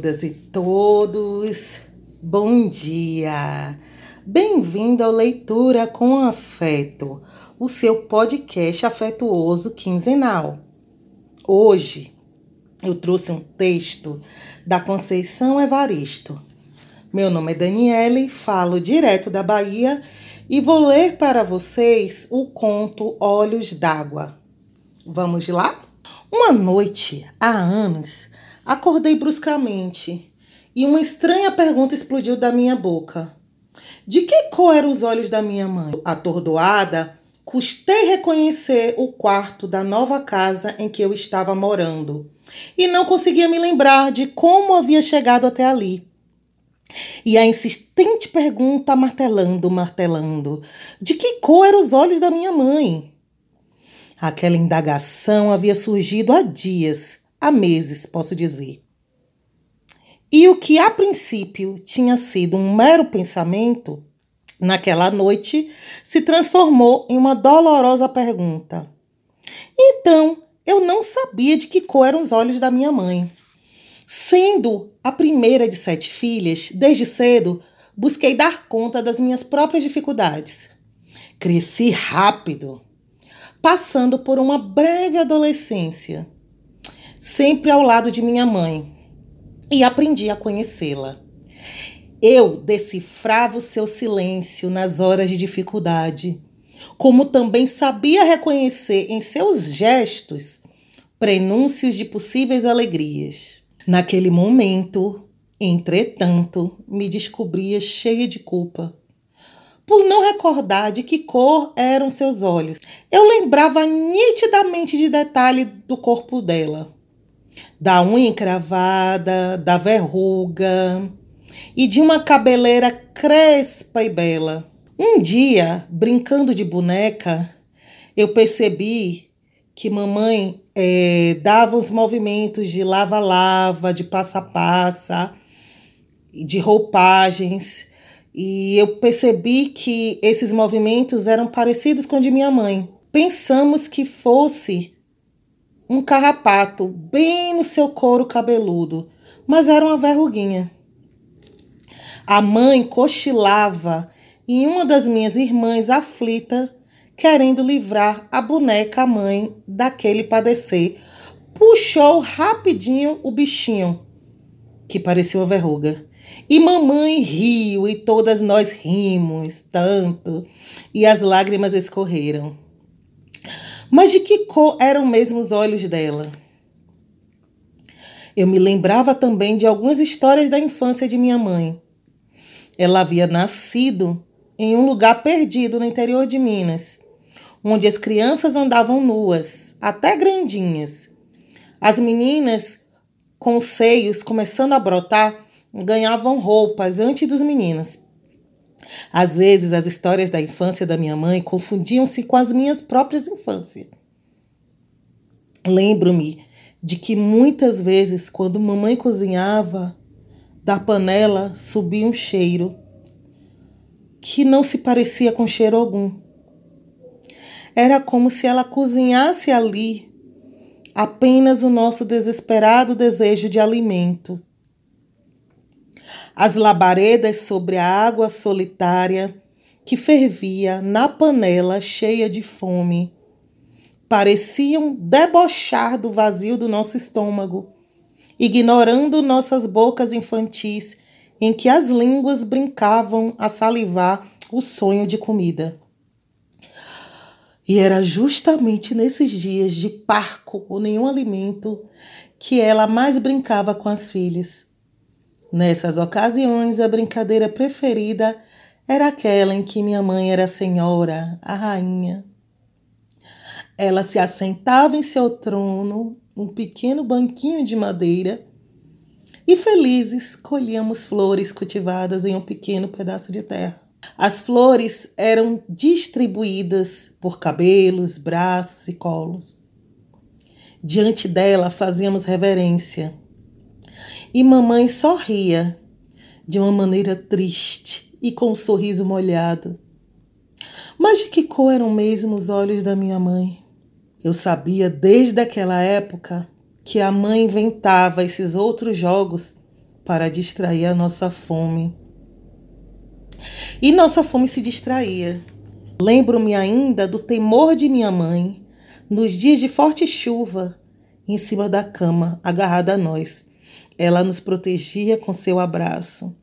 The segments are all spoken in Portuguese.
Todas e todos, bom dia! Bem-vindo ao Leitura com Afeto, o seu podcast afetuoso quinzenal. Hoje eu trouxe um texto da Conceição Evaristo. Meu nome é Daniele, falo direto da Bahia e vou ler para vocês o conto Olhos d'Água. Vamos lá? Uma noite, há anos, acordei bruscamente e uma estranha pergunta explodiu da minha boca. De que cor eram os olhos da minha mãe? Atordoada, custei reconhecer o quarto da nova casa em que eu estava morando e não conseguia me lembrar de como havia chegado até ali. E a insistente pergunta martelando, martelando: de que cor eram os olhos da minha mãe? Aquela indagação havia surgido há dias, há meses, posso dizer. E o que a princípio tinha sido um mero pensamento, naquela noite se transformou em uma dolorosa pergunta. Então, eu não sabia de que cor eram os olhos da minha mãe. Sendo a primeira de sete filhas, desde cedo busquei dar conta das minhas próprias dificuldades. Cresci rápido passando por uma breve adolescência, sempre ao lado de minha mãe, e aprendi a conhecê-la. Eu decifrava o seu silêncio nas horas de dificuldade, como também sabia reconhecer em seus gestos prenúncios de possíveis alegrias. Naquele momento, entretanto, me descobria cheia de culpa por não recordar de que cor eram seus olhos. Eu lembrava nitidamente de detalhe do corpo dela, da unha encravada, da verruga e de uma cabeleira crespa e bela. Um dia, brincando de boneca, eu percebi que mamãe é, dava os movimentos de lava-lava, de passa-passa, de roupagens e eu percebi que esses movimentos eram parecidos com o de minha mãe. Pensamos que fosse um carrapato bem no seu couro cabeludo, mas era uma verruguinha. A mãe cochilava e uma das minhas irmãs, aflita, querendo livrar a boneca, mãe, daquele padecer, puxou rapidinho o bichinho, que parecia uma verruga. E mamãe riu e todas nós rimos tanto, e as lágrimas escorreram. Mas de que cor eram mesmo os olhos dela? Eu me lembrava também de algumas histórias da infância de minha mãe. Ela havia nascido em um lugar perdido no interior de Minas, onde as crianças andavam nuas, até grandinhas. As meninas, com os seios começando a brotar, ganhavam roupas antes dos meninos. Às vezes, as histórias da infância da minha mãe confundiam-se com as minhas próprias infâncias. Lembro-me de que muitas vezes, quando mamãe cozinhava, da panela subia um cheiro que não se parecia com cheiro algum. Era como se ela cozinhasse ali apenas o nosso desesperado desejo de alimento as labaredas sobre a água solitária que fervia na panela cheia de fome. Pareciam debochar do vazio do nosso estômago, ignorando nossas bocas infantis em que as línguas brincavam a salivar o sonho de comida. E era justamente nesses dias de parco ou nenhum alimento que ela mais brincava com as filhas Nessas ocasiões, a brincadeira preferida era aquela em que minha mãe era a senhora, a rainha. Ela se assentava em seu trono, um pequeno banquinho de madeira, e felizes colhíamos flores cultivadas em um pequeno pedaço de terra. As flores eram distribuídas por cabelos, braços e colos. Diante dela fazíamos reverência e mamãe sorria de uma maneira triste e com um sorriso molhado. Mas de que cor eram mesmo os olhos da minha mãe? Eu sabia desde aquela época que a mãe inventava esses outros jogos para distrair a nossa fome. E nossa fome se distraía. Lembro-me ainda do temor de minha mãe nos dias de forte chuva, em cima da cama, agarrada a nós. Ela nos protegia com seu abraço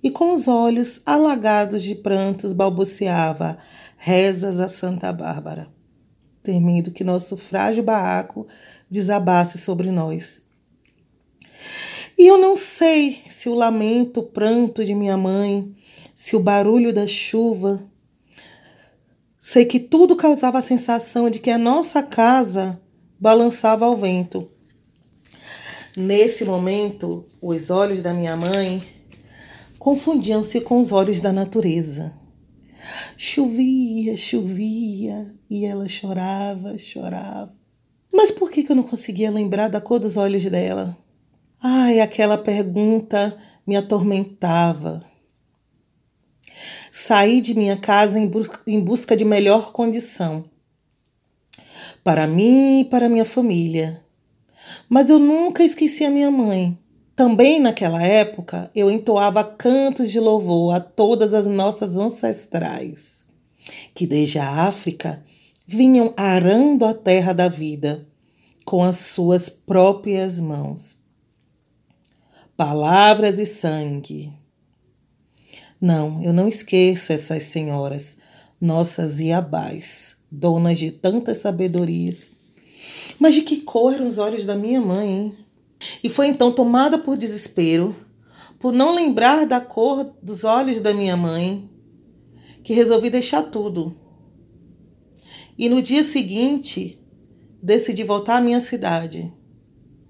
e com os olhos alagados de prantos balbuciava rezas a Santa Bárbara, temendo que nosso frágil barraco desabasse sobre nós. E eu não sei se o lamento, o pranto de minha mãe, se o barulho da chuva, sei que tudo causava a sensação de que a nossa casa balançava ao vento. Nesse momento, os olhos da minha mãe confundiam-se com os olhos da natureza. Chovia, chovia, e ela chorava, chorava. Mas por que, eu não conseguia lembrar da cor dos olhos dela? Ai, aquela pergunta me atormentava. Saí de minha casa em, bus em busca de melhor condição para mim e para minha família. Mas eu nunca esqueci a minha mãe. Também naquela época eu entoava cantos de louvor a todas as nossas ancestrais, que desde a África vinham arando a terra da vida com as suas próprias mãos. Palavras e sangue. Não, eu não esqueço essas senhoras, nossas Iabás, donas de tantas sabedorias. Mas de que cor eram os olhos da minha mãe, hein? E foi então tomada por desespero, por não lembrar da cor dos olhos da minha mãe, que resolvi deixar tudo e no dia seguinte, decidi voltar à minha cidade.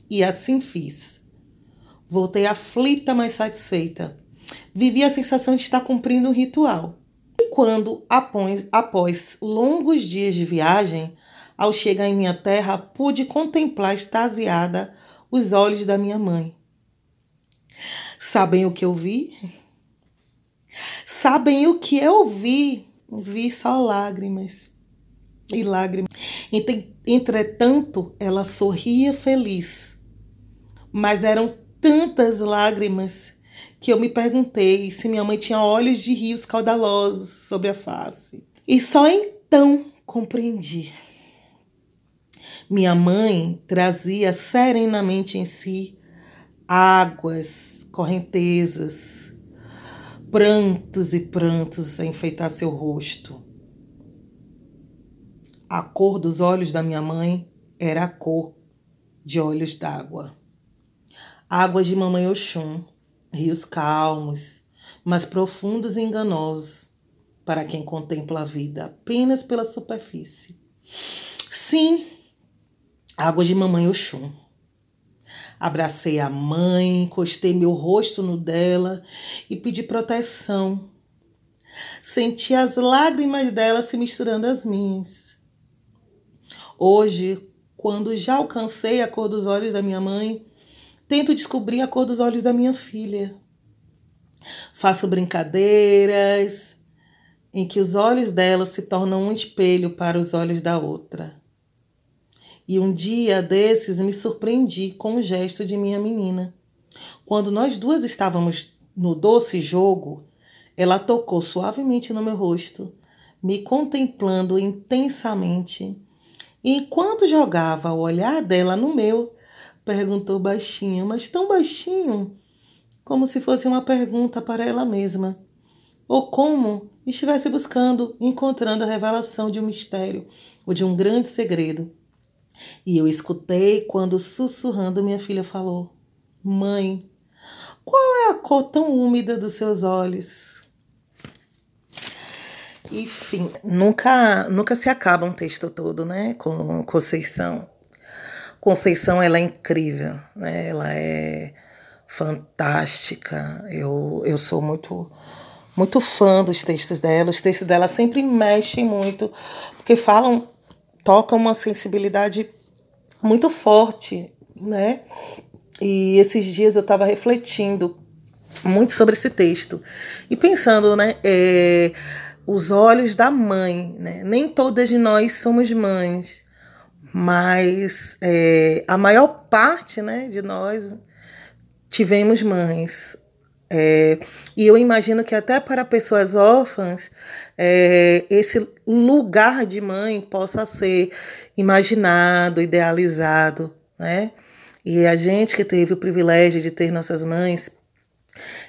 E assim fiz. Voltei aflita, mas satisfeita. Vivi a sensação de estar cumprindo um ritual. E quando, após, após longos dias de viagem, ao chegar em minha terra, pude contemplar extasiada os olhos da minha mãe. Sabem o que eu vi? Sabem o que eu vi? Vi só lágrimas e lágrimas. Entretanto, ela sorria feliz, mas eram tantas lágrimas que eu me perguntei se minha mãe tinha olhos de rios caudalosos sobre a face. E só então compreendi. Minha mãe trazia serenamente em si águas, correntezas, prantos e prantos a enfeitar seu rosto a cor dos olhos da minha mãe era a cor de olhos d'água. Águas de mamãe Oxum, rios calmos, mas profundos e enganosos para quem contempla a vida apenas pela superfície. Sim, águas de mamãe Oxum. Abracei a mãe, encostei meu rosto no dela e pedi proteção. Senti as lágrimas dela se misturando às minhas. Hoje, quando já alcancei a cor dos olhos da minha mãe, tento descobrir a cor dos olhos da minha filha. Faço brincadeiras em que os olhos dela se tornam um espelho para os olhos da outra. E um dia desses me surpreendi com o gesto de minha menina. Quando nós duas estávamos no doce jogo, ela tocou suavemente no meu rosto, me contemplando intensamente e enquanto jogava o olhar dela no meu, perguntou baixinho, mas tão baixinho, como se fosse uma pergunta para ela mesma, ou como estivesse buscando, encontrando a revelação de um mistério ou de um grande segredo. E eu escutei quando, sussurrando, minha filha falou: Mãe, qual é a cor tão úmida dos seus olhos? Enfim, nunca, nunca se acaba um texto todo, né? Com Conceição. Conceição, ela é incrível, né? Ela é fantástica. Eu, eu sou muito muito fã dos textos dela. Os textos dela sempre mexem muito, porque falam, tocam uma sensibilidade muito forte, né? E esses dias eu estava refletindo muito sobre esse texto e pensando, né? É, os olhos da mãe. Né? Nem todas nós somos mães, mas é, a maior parte né, de nós tivemos mães. É, e eu imagino que até para pessoas órfãs, é, esse lugar de mãe possa ser imaginado, idealizado, né? E a gente que teve o privilégio de ter nossas mães,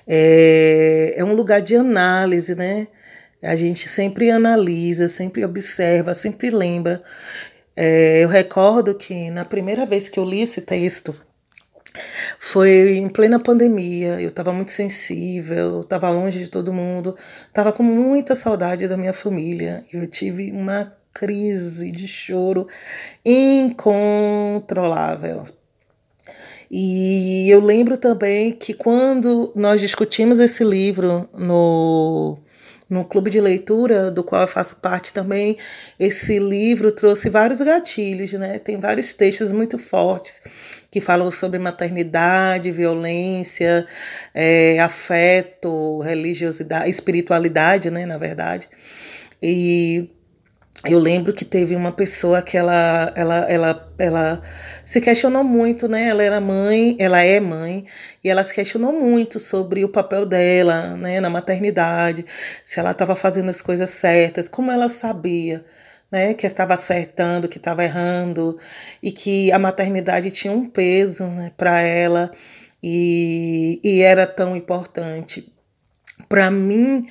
é, é um lugar de análise, né? A gente sempre analisa, sempre observa, sempre lembra. É, eu recordo que na primeira vez que eu li esse texto, foi em plena pandemia, eu estava muito sensível, estava longe de todo mundo, estava com muita saudade da minha família. Eu tive uma crise de choro incontrolável. E eu lembro também que quando nós discutimos esse livro no no clube de leitura, do qual eu faço parte também, esse livro trouxe vários gatilhos, né? Tem vários textos muito fortes que falam sobre maternidade, violência, é, afeto, religiosidade, espiritualidade, né? Na verdade. E eu lembro que teve uma pessoa que ela, ela, ela, ela se questionou muito, né? Ela era mãe, ela é mãe, e ela se questionou muito sobre o papel dela, né, na maternidade, se ela estava fazendo as coisas certas, como ela sabia, né, que estava acertando, que estava errando, e que a maternidade tinha um peso, né, para ela e, e era tão importante. Para mim,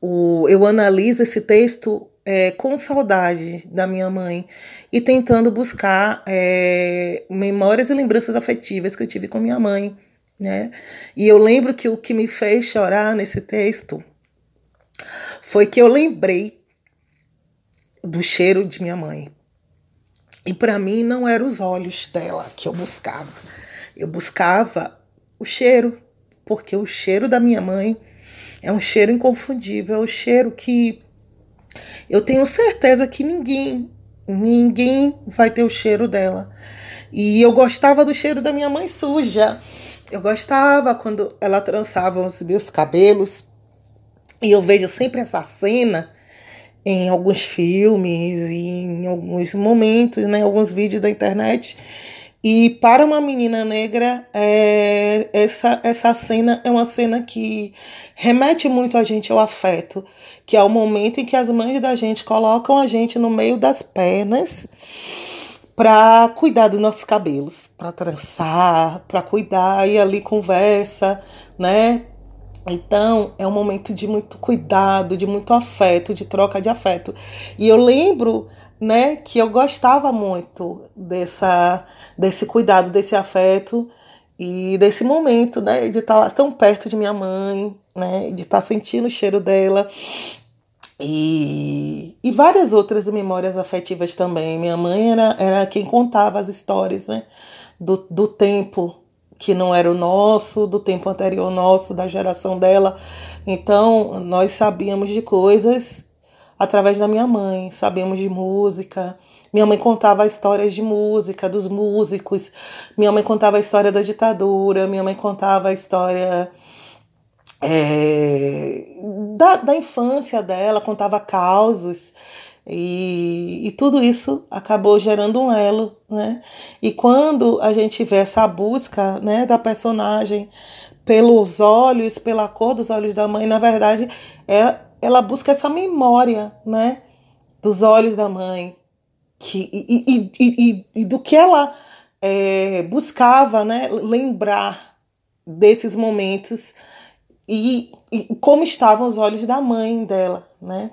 o, eu analiso esse texto é, com saudade da minha mãe e tentando buscar é, memórias e lembranças afetivas que eu tive com minha mãe. Né? E eu lembro que o que me fez chorar nesse texto foi que eu lembrei do cheiro de minha mãe. E para mim não eram os olhos dela que eu buscava. Eu buscava o cheiro, porque o cheiro da minha mãe é um cheiro inconfundível, é o cheiro que eu tenho certeza que ninguém, ninguém vai ter o cheiro dela. E eu gostava do cheiro da minha mãe suja. Eu gostava quando ela trançava os meus cabelos. E eu vejo sempre essa cena em alguns filmes em alguns momentos, né, alguns vídeos da internet e para uma menina negra, é, essa, essa cena é uma cena que remete muito a gente ao afeto, que é o momento em que as mães da gente colocam a gente no meio das pernas para cuidar dos nossos cabelos, para trançar, para cuidar e ali conversa, né? Então, é um momento de muito cuidado, de muito afeto, de troca de afeto. E eu lembro né, que eu gostava muito dessa, desse cuidado, desse afeto e desse momento, né, de estar lá tão perto de minha mãe, né, de estar sentindo o cheiro dela. E, e várias outras memórias afetivas também. Minha mãe era, era quem contava as histórias né, do, do tempo que não era o nosso, do tempo anterior nosso, da geração dela. Então, nós sabíamos de coisas através da minha mãe. Sabemos de música. Minha mãe contava histórias de música, dos músicos. Minha mãe contava a história da ditadura. Minha mãe contava a história é, da, da infância dela, contava causos. E, e, tudo isso acabou gerando um elo, né? E quando a gente vê essa busca, né, da personagem pelos olhos, pela cor dos olhos da mãe, na verdade, é, ela busca essa memória, né, dos olhos da mãe, que, e, e, e, e do que ela é, buscava, né, lembrar desses momentos e, e como estavam os olhos da mãe dela, né?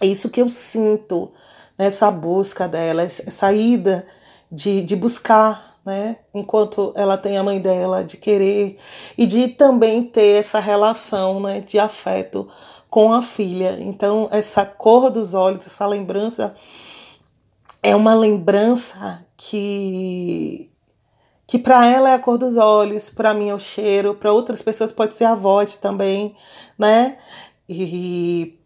É isso que eu sinto nessa busca dela, essa ida de, de buscar, né? Enquanto ela tem a mãe dela, de querer e de também ter essa relação, né? De afeto com a filha. Então, essa cor dos olhos, essa lembrança é uma lembrança que que para ela é a cor dos olhos, para mim é o cheiro, para outras pessoas pode ser a voz também, né? E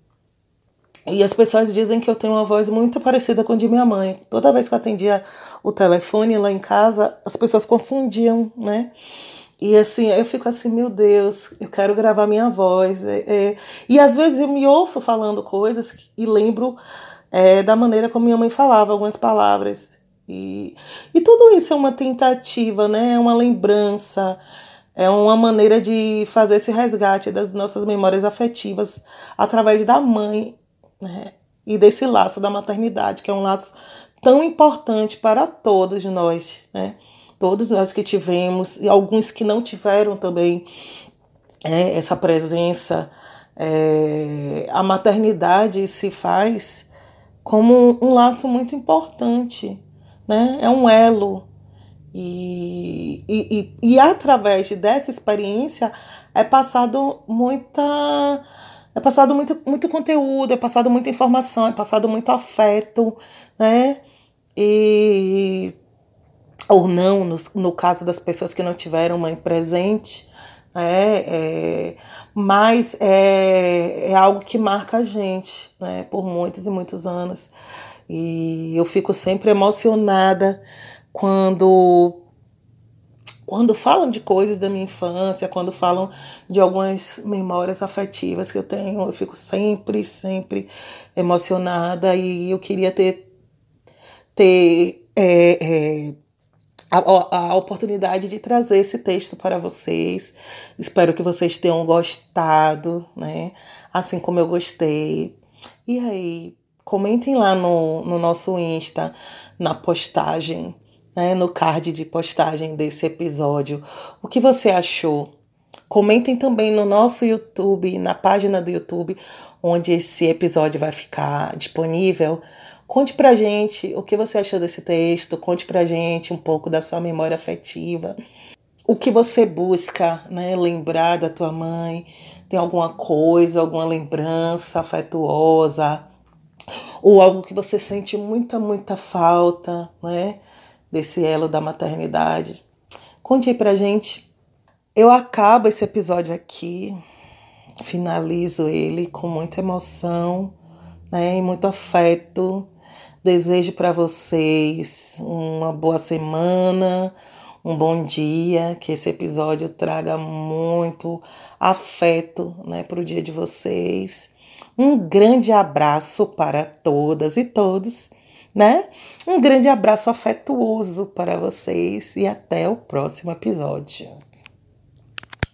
e as pessoas dizem que eu tenho uma voz muito parecida com a de minha mãe. Toda vez que eu atendia o telefone lá em casa, as pessoas confundiam, né? E assim, eu fico assim, meu Deus, eu quero gravar minha voz. É, é. E às vezes eu me ouço falando coisas e lembro é, da maneira como minha mãe falava algumas palavras. E, e tudo isso é uma tentativa, né? É uma lembrança, é uma maneira de fazer esse resgate das nossas memórias afetivas através da mãe, né? E desse laço da maternidade, que é um laço tão importante para todos nós, né? Todos nós que tivemos, e alguns que não tiveram também é, essa presença. É, a maternidade se faz como um laço muito importante, né? É um elo. E, e, e, e através dessa experiência é passado muita é passado muito, muito conteúdo, é passado muita informação, é passado muito afeto, né? E ou não, no, no caso das pessoas que não tiveram mãe presente, né? É, mas é, é algo que marca a gente né? por muitos e muitos anos. E eu fico sempre emocionada quando quando falam de coisas da minha infância, quando falam de algumas memórias afetivas que eu tenho, eu fico sempre, sempre emocionada e eu queria ter, ter é, é, a, a oportunidade de trazer esse texto para vocês. Espero que vocês tenham gostado, né? Assim como eu gostei. E aí, comentem lá no, no nosso Insta, na postagem, né? no card de postagem desse episódio, o que você achou. Comentem também no nosso YouTube, na página do YouTube, onde esse episódio vai ficar disponível Conte pra gente o que você achou desse texto, conte pra gente um pouco da sua memória afetiva. O que você busca, né, lembrar da tua mãe? Tem alguma coisa, alguma lembrança afetuosa? Ou algo que você sente muita, muita falta, né, desse elo da maternidade? Conte aí pra gente. Eu acabo esse episódio aqui, finalizo ele com muita emoção, né, e muito afeto Desejo para vocês uma boa semana, um bom dia, que esse episódio traga muito afeto né, para o dia de vocês. Um grande abraço para todas e todos, né? Um grande abraço afetuoso para vocês e até o próximo episódio.